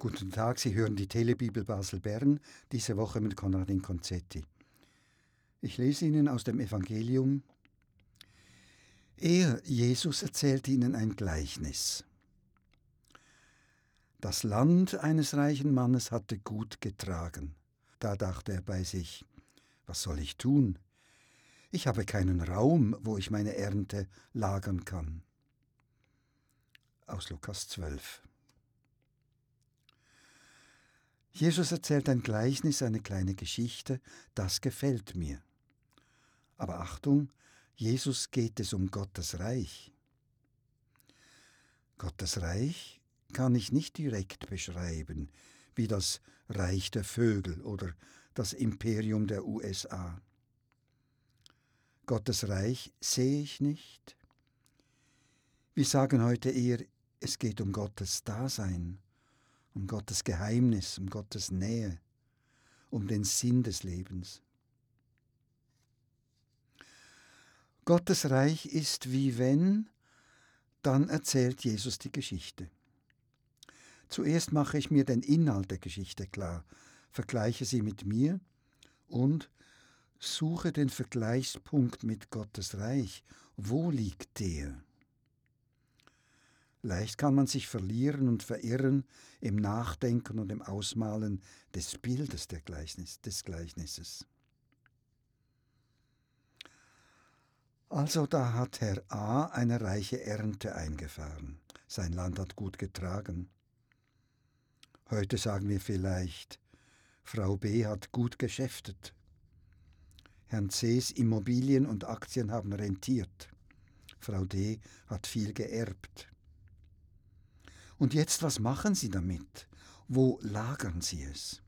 Guten Tag, Sie hören die Telebibel Basel Bern, diese Woche mit Konradin Concetti. Ich lese Ihnen aus dem Evangelium. Er, Jesus, erzählt ihnen ein Gleichnis. Das Land eines reichen Mannes hatte gut getragen. Da dachte er bei sich, was soll ich tun? Ich habe keinen Raum, wo ich meine Ernte lagern kann. Aus Lukas 12. Jesus erzählt ein Gleichnis, eine kleine Geschichte, das gefällt mir. Aber Achtung, Jesus geht es um Gottes Reich. Gottes Reich kann ich nicht direkt beschreiben, wie das Reich der Vögel oder das Imperium der USA. Gottes Reich sehe ich nicht. Wir sagen heute eher, es geht um Gottes Dasein um Gottes Geheimnis, um Gottes Nähe, um den Sinn des Lebens. Gottes Reich ist wie wenn, dann erzählt Jesus die Geschichte. Zuerst mache ich mir den Inhalt der Geschichte klar, vergleiche sie mit mir und suche den Vergleichspunkt mit Gottes Reich. Wo liegt der? Leicht kann man sich verlieren und verirren im Nachdenken und im Ausmalen des Bildes Gleichnis, des Gleichnisses. Also da hat Herr A eine reiche Ernte eingefahren. Sein Land hat gut getragen. Heute sagen wir vielleicht, Frau B hat gut geschäftet. Herrn Cs Immobilien und Aktien haben rentiert. Frau D hat viel geerbt. Und jetzt, was machen Sie damit? Wo lagern Sie es?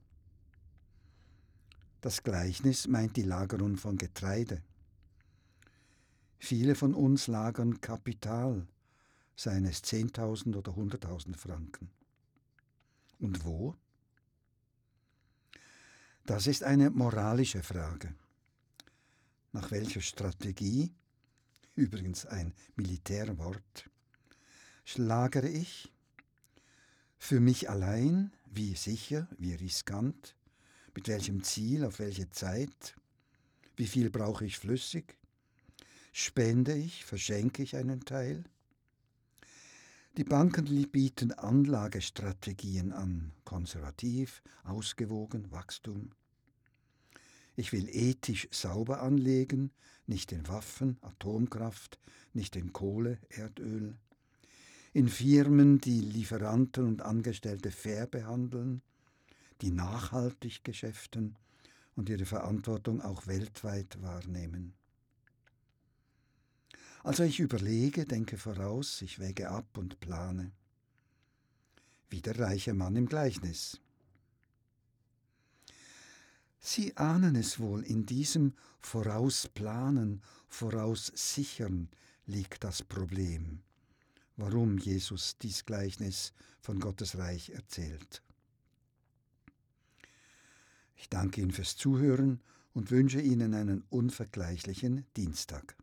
Das Gleichnis meint die Lagerung von Getreide. Viele von uns lagern Kapital, seien es 10.000 oder 100.000 Franken. Und wo? Das ist eine moralische Frage. Nach welcher Strategie, übrigens ein Militärwort, schlagere ich für mich allein, wie sicher, wie riskant, mit welchem Ziel, auf welche Zeit, wie viel brauche ich flüssig, spende ich, verschenke ich einen Teil. Die Banken bieten Anlagestrategien an, konservativ, ausgewogen, Wachstum. Ich will ethisch sauber anlegen, nicht in Waffen, Atomkraft, nicht in Kohle, Erdöl in Firmen, die Lieferanten und Angestellte fair behandeln, die nachhaltig geschäften und ihre Verantwortung auch weltweit wahrnehmen. Also ich überlege, denke voraus, ich wäge ab und plane. Wie der reiche Mann im Gleichnis. Sie ahnen es wohl, in diesem Vorausplanen, Voraussichern liegt das Problem warum Jesus dies Gleichnis von Gottes Reich erzählt. Ich danke Ihnen fürs Zuhören und wünsche Ihnen einen unvergleichlichen Dienstag.